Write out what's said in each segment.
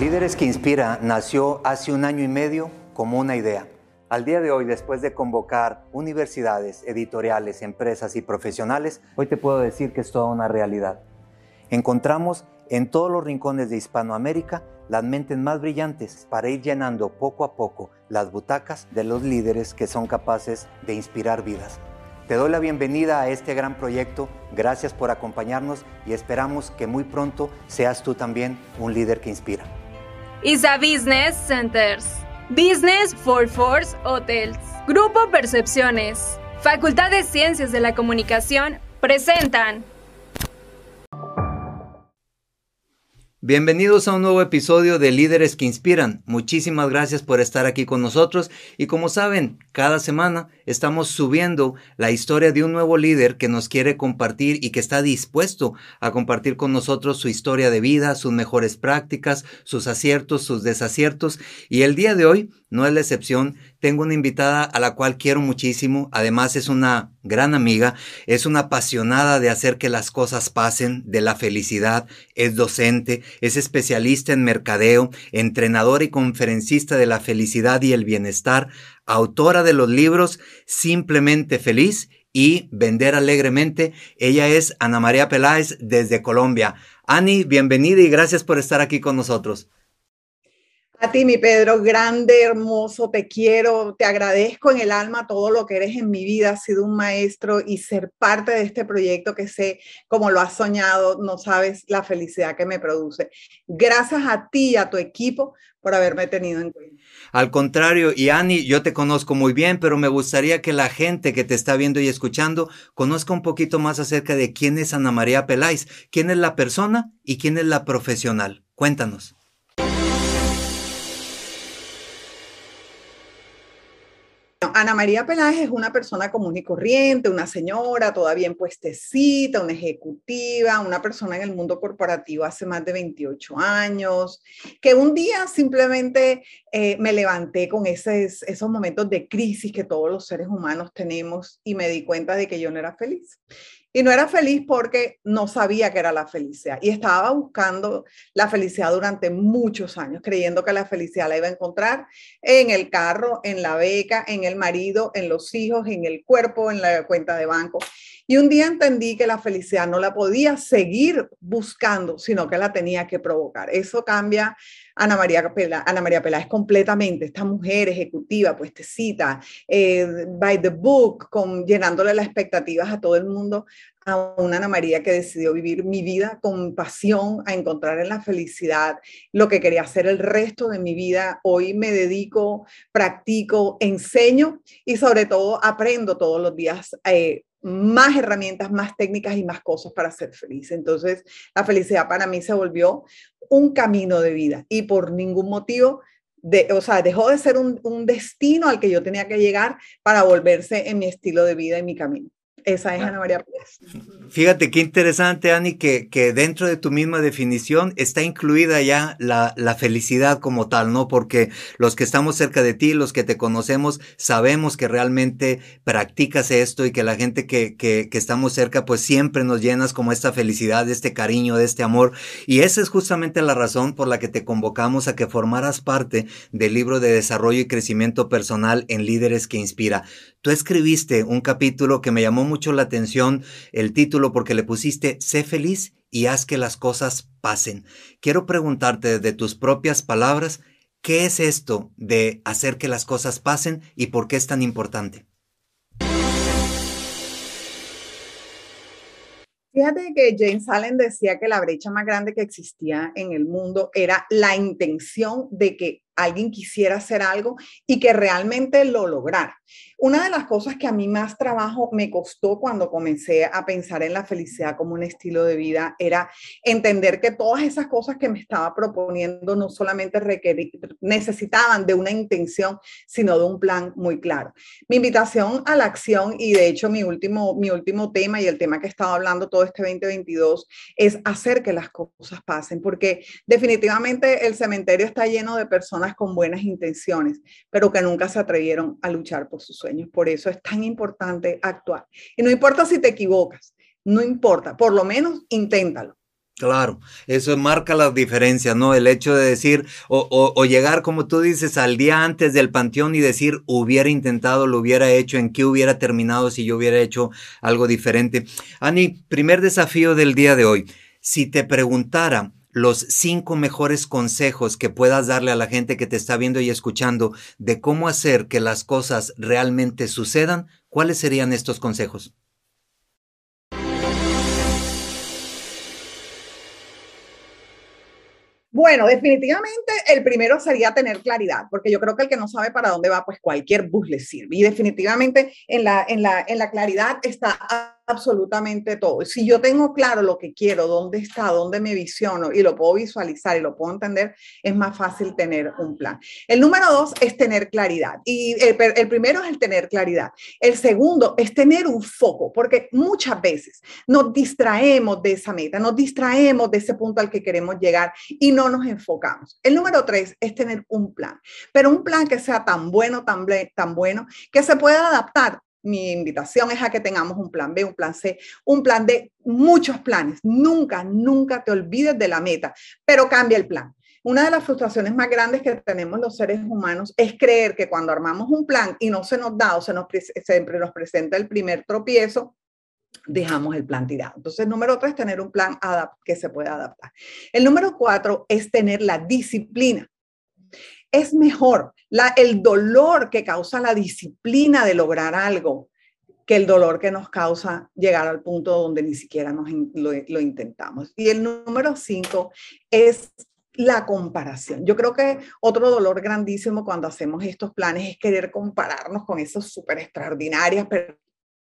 Líderes que Inspira nació hace un año y medio como una idea. Al día de hoy, después de convocar universidades, editoriales, empresas y profesionales, hoy te puedo decir que es toda una realidad. Encontramos en todos los rincones de Hispanoamérica las mentes más brillantes para ir llenando poco a poco las butacas de los líderes que son capaces de inspirar vidas. Te doy la bienvenida a este gran proyecto, gracias por acompañarnos y esperamos que muy pronto seas tú también un líder que inspira. ISA Business Centers, Business for Force Hotels, Grupo Percepciones, Facultad de Ciencias de la Comunicación presentan Bienvenidos a un nuevo episodio de Líderes que Inspiran. Muchísimas gracias por estar aquí con nosotros y como saben, cada semana estamos subiendo la historia de un nuevo líder que nos quiere compartir y que está dispuesto a compartir con nosotros su historia de vida, sus mejores prácticas, sus aciertos, sus desaciertos y el día de hoy no es la excepción. Tengo una invitada a la cual quiero muchísimo. Además es una gran amiga, es una apasionada de hacer que las cosas pasen, de la felicidad, es docente, es especialista en mercadeo, entrenadora y conferencista de la felicidad y el bienestar, autora de los libros Simplemente Feliz y Vender Alegremente. Ella es Ana María Peláez desde Colombia. Ani, bienvenida y gracias por estar aquí con nosotros. A ti, mi Pedro, grande, hermoso, te quiero, te agradezco en el alma todo lo que eres en mi vida, has sido un maestro y ser parte de este proyecto que sé, como lo has soñado, no sabes la felicidad que me produce. Gracias a ti y a tu equipo por haberme tenido en cuenta. Al contrario, y Ani, yo te conozco muy bien, pero me gustaría que la gente que te está viendo y escuchando conozca un poquito más acerca de quién es Ana María Peláez, quién es la persona y quién es la profesional. Cuéntanos. Ana María Peláez es una persona común y corriente, una señora todavía en puestecita, una ejecutiva, una persona en el mundo corporativo hace más de 28 años, que un día simplemente eh, me levanté con esos, esos momentos de crisis que todos los seres humanos tenemos y me di cuenta de que yo no era feliz. Y no era feliz porque no sabía que era la felicidad. Y estaba buscando la felicidad durante muchos años, creyendo que la felicidad la iba a encontrar en el carro, en la beca, en el marido, en los hijos, en el cuerpo, en la cuenta de banco. Y un día entendí que la felicidad no la podía seguir buscando, sino que la tenía que provocar. Eso cambia Ana María, Pela, Ana María Peláez completamente, esta mujer ejecutiva, pues te cita, eh, by the book, con, llenándole las expectativas a todo el mundo, a una Ana María que decidió vivir mi vida con pasión, a encontrar en la felicidad lo que quería hacer el resto de mi vida. Hoy me dedico, practico, enseño y sobre todo aprendo todos los días. Eh, más herramientas, más técnicas y más cosas para ser feliz. Entonces, la felicidad para mí se volvió un camino de vida y por ningún motivo, de, o sea, dejó de ser un, un destino al que yo tenía que llegar para volverse en mi estilo de vida y mi camino. Esa es Ana María Pérez. Fíjate qué interesante, Ani, que, que, dentro de tu misma definición está incluida ya la, la, felicidad como tal, ¿no? Porque los que estamos cerca de ti, los que te conocemos, sabemos que realmente practicas esto y que la gente que, que, que estamos cerca, pues siempre nos llenas como esta felicidad, de este cariño, de este amor. Y esa es justamente la razón por la que te convocamos a que formaras parte del libro de desarrollo y crecimiento personal en Líderes que Inspira. Tú escribiste un capítulo que me llamó mucho la atención, el título, porque le pusiste Sé feliz y haz que las cosas pasen. Quiero preguntarte de tus propias palabras, ¿qué es esto de hacer que las cosas pasen y por qué es tan importante? Fíjate que James Allen decía que la brecha más grande que existía en el mundo era la intención de que alguien quisiera hacer algo y que realmente lo lograra. Una de las cosas que a mí más trabajo me costó cuando comencé a pensar en la felicidad como un estilo de vida era entender que todas esas cosas que me estaba proponiendo no solamente necesitaban de una intención, sino de un plan muy claro. Mi invitación a la acción y de hecho mi último, mi último tema y el tema que he estado hablando todo este 2022 es hacer que las cosas pasen, porque definitivamente el cementerio está lleno de personas con buenas intenciones, pero que nunca se atrevieron a luchar por sus sueños. Por eso es tan importante actuar. Y no importa si te equivocas, no importa, por lo menos inténtalo. Claro, eso marca la diferencia, ¿no? El hecho de decir, o, llegar, como tú dices, al día antes del panteón y decir, hubiera intentado, lo hubiera hecho, en qué hubiera terminado si yo hubiera hecho algo diferente. Ani, primer desafío del día de hoy. Si te preguntara los cinco mejores consejos que puedas darle a la gente que te está viendo y escuchando de cómo hacer que las cosas realmente sucedan, ¿cuáles serían estos consejos? Bueno, definitivamente el primero sería tener claridad, porque yo creo que el que no sabe para dónde va, pues cualquier bus le sirve. Y definitivamente en la, en la, en la claridad está absolutamente todo. Si yo tengo claro lo que quiero, dónde está, dónde me visiono y lo puedo visualizar y lo puedo entender, es más fácil tener un plan. El número dos es tener claridad. Y el, el primero es el tener claridad. El segundo es tener un foco, porque muchas veces nos distraemos de esa meta, nos distraemos de ese punto al que queremos llegar y no nos enfocamos. El número tres es tener un plan, pero un plan que sea tan bueno, tan, tan bueno, que se pueda adaptar mi invitación es a que tengamos un plan B, un plan C, un plan D, muchos planes. Nunca, nunca te olvides de la meta, pero cambia el plan. Una de las frustraciones más grandes que tenemos los seres humanos es creer que cuando armamos un plan y no se nos da o se nos, siempre nos presenta el primer tropiezo, dejamos el plan tirado. Entonces, número tres, tener un plan que se pueda adaptar. El número cuatro es tener la disciplina es mejor el dolor que causa la disciplina de lograr algo que el dolor que nos causa llegar al punto donde ni siquiera nos, lo, intentamos. Y el número cinco es la comparación. Yo creo que otro dolor grandísimo cuando hacemos estos planes es querer compararnos con esos súper extraordinarias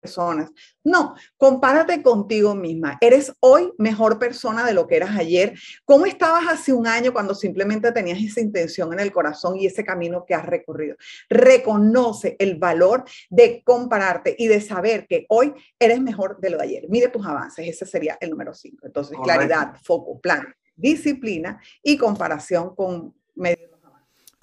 personas. No, compárate contigo misma. Eres hoy mejor persona de lo que eras ayer. ¿Cómo estabas hace un año cuando simplemente tenías esa intención en el corazón y ese camino que has recorrido? Reconoce el valor de compararte y de saber que hoy eres mejor de lo de ayer. Mide tus avances. Ese sería el número cinco. Entonces, claridad, foco, plan, disciplina y comparación con medios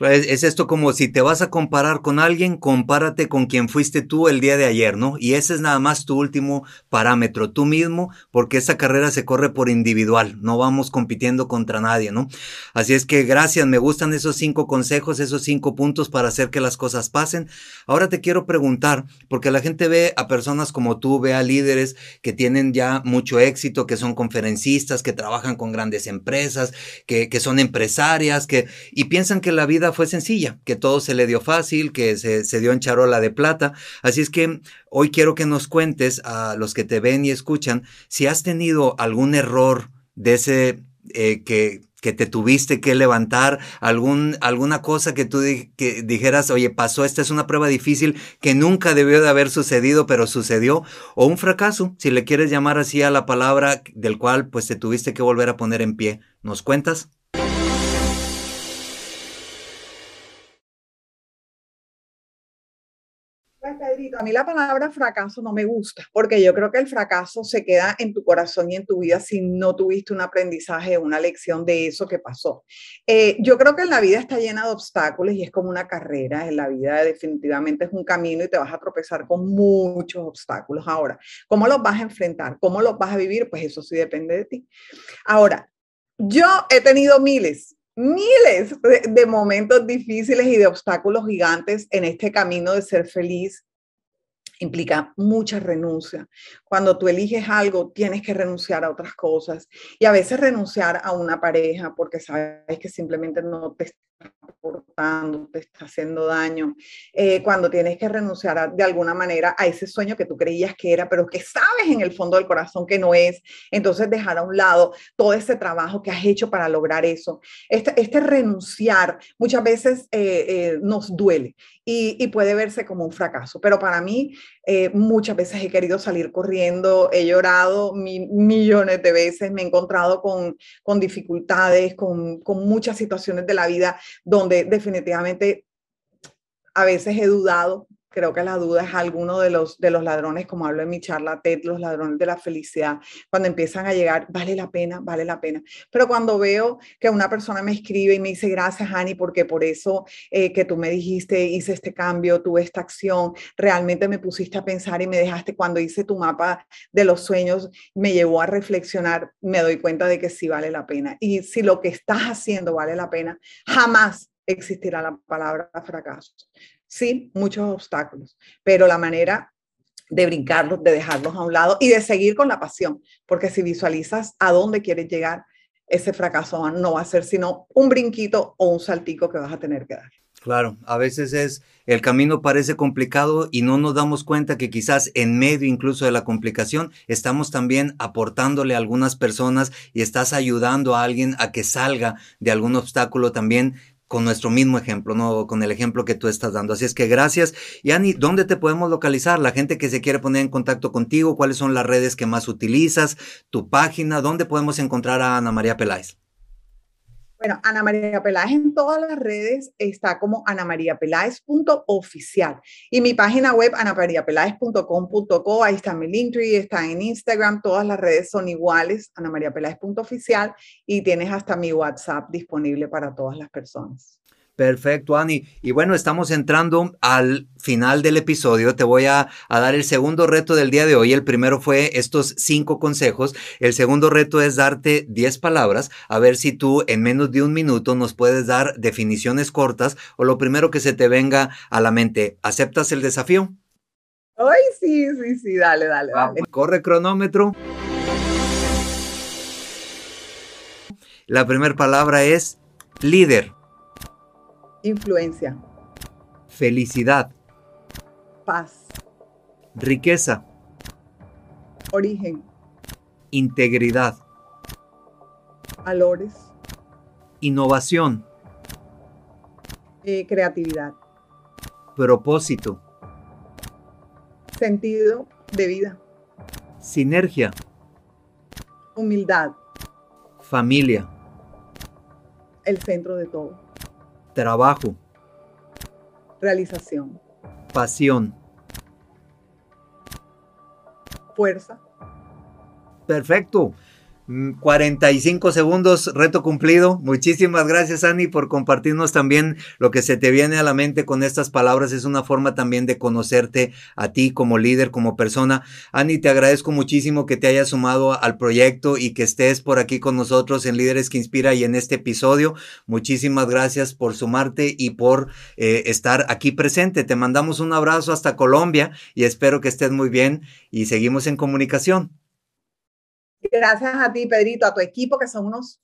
es, esto como si te vas a comparar con alguien, compárate con quien fuiste tú el día de ayer, ¿no? Y ese es nada más tu último parámetro, tú mismo, porque esa carrera se corre por individual, no vamos compitiendo contra nadie, ¿no? Así es que gracias, me gustan esos cinco consejos, esos cinco puntos para hacer que las cosas pasen. Ahora te quiero preguntar, porque la gente ve a personas como tú, ve a líderes que tienen ya mucho éxito, que son conferencistas, que trabajan con grandes empresas, que, que son empresarias, que, y piensan que la vida fue sencilla, que todo se le dio fácil, que se, dio en charola de plata. Así es que hoy quiero que nos cuentes a los que te ven y escuchan si has tenido algún error de ese eh, que, que te tuviste que levantar, algún, alguna cosa que tú que dijeras, oye, pasó, esta es una prueba difícil que nunca debió de haber sucedido, pero sucedió, o un fracaso, si le quieres llamar así a la palabra del cual pues te tuviste que volver a poner en pie. ¿Nos cuentas? A mí la palabra fracaso no me gusta, porque yo creo que el fracaso se queda en tu corazón y en tu vida si no tuviste un aprendizaje, una lección de eso que pasó. Eh, yo creo que la vida está llena de obstáculos y es como una carrera, en la vida definitivamente es un camino y te vas a tropezar con muchos obstáculos. Ahora, ¿cómo los vas a enfrentar? ¿Cómo los vas a vivir? Pues eso sí depende de ti. Ahora, yo he tenido miles, miles de, momentos difíciles y de obstáculos gigantes en este camino de ser feliz implica mucha renuncia. Cuando tú eliges algo, tienes que renunciar a otras cosas y a veces renunciar a una pareja porque sabes que simplemente no te aportando, te está haciendo daño. Eh, cuando tienes que renunciar de alguna manera a ese sueño que tú creías que era, pero que sabes en el fondo del corazón que no es. Entonces dejar a un lado todo ese trabajo que has hecho para lograr eso. Este, este renunciar muchas veces eh, eh, nos duele y, y, puede verse como un fracaso, pero para mí muchas veces he querido salir corriendo, he llorado millones de veces, me he encontrado con, con dificultades, con, con muchas situaciones de la vida donde definitivamente a veces he dudado Creo que la duda es alguno de los, de los ladrones, como hablo en mi charla TED, los ladrones de la felicidad, cuando empiezan a llegar, vale la pena, vale la pena. Pero cuando veo que una persona me escribe y me dice, gracias, Ani, porque por eso eh, que tú me dijiste, hice este cambio, tuve esta acción, realmente me pusiste a pensar y me dejaste cuando hice tu mapa de los sueños, me llevó a reflexionar, me doy cuenta de que sí vale la pena. Y si lo que estás haciendo vale la pena, jamás existirá la palabra fracaso sí, muchos obstáculos, pero la manera de brincarlos, de dejarlos a un lado y de seguir con la pasión, porque si visualizas a dónde quieres llegar, ese fracaso no va a ser sino un brinquito o un saltico que vas a tener que dar. Claro, a veces es, el camino parece complicado y no nos damos cuenta que quizás en medio incluso de la complicación estamos también aportándole a algunas personas y estás ayudando a alguien a que salga de algún obstáculo también con nuestro mismo ejemplo, ¿no? Con el ejemplo que tú estás dando. Así es que gracias. Y Ani, ¿dónde te podemos localizar? La gente que se quiere poner en contacto contigo, ¿cuáles son las redes que más utilizas? Tu página, ¿dónde podemos encontrar a Ana María Peláez? Bueno, Ana María Peláez en todas las redes está como anamariapeláez.oficial y mi página web anamariapeláez.com.co, ahí está mi Linktree, está en Instagram, todas las redes son iguales, anamariapeláez.oficial y tienes hasta mi WhatsApp disponible para todas las personas. Perfecto, Ani. Y bueno, estamos entrando al final del episodio. Te voy a, dar el segundo reto del día de hoy. El primero fue estos cinco consejos. El segundo reto es darte diez palabras. A ver si tú en menos de un minuto nos puedes dar definiciones cortas o lo primero que se te venga a la mente. ¿Aceptas el desafío? Ay, sí, sí, sí. Dale, dale, dale. Corre cronómetro. La primera palabra es líder. Influencia. Felicidad. Paz. Riqueza. Origen. Integridad. Valores. Innovación. Eh, creatividad. Propósito. Sentido de vida. Sinergia. Humildad. Familia. El centro de todo. Trabajo. Realización. Pasión. Fuerza. Perfecto. 45 mm, segundos, reto cumplido. Muchísimas gracias, Ani, por compartirnos también lo que se te viene a la mente con estas palabras. Es una forma también de conocerte a ti como líder, como persona. Ani, te agradezco muchísimo que te hayas sumado al proyecto y que estés por aquí con nosotros en Líderes que Inspira y en este episodio. Muchísimas gracias por sumarte y por eh, estar aquí presente. Te mandamos un abrazo hasta Colombia y espero que estés muy bien y seguimos en comunicación. Gracias a ti, Pedrito, a tu equipo, que son unos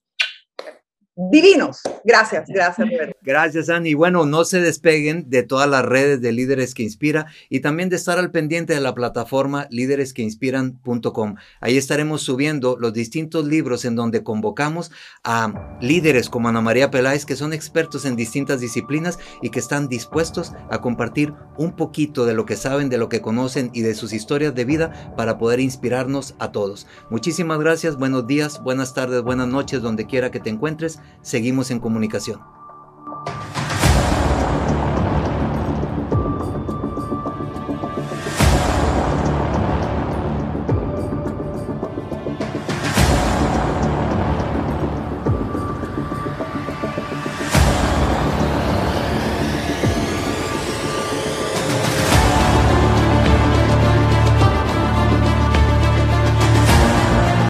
divinos. Gracias, gracias. Gracias, Ani. Bueno, no se despeguen de todas las redes de Líderes que Inspira y también de estar al pendiente de la plataforma líderesqueinspiran.com. Ahí estaremos subiendo los distintos libros en donde convocamos a líderes como Ana María Peláez, que son expertos en distintas disciplinas y que están dispuestos a compartir un poquito de lo que saben, de lo que conocen y de sus historias de vida para poder inspirarnos a todos. Muchísimas gracias, buenos días, buenas tardes, buenas noches, donde quiera que te encuentres seguimos en comunicación.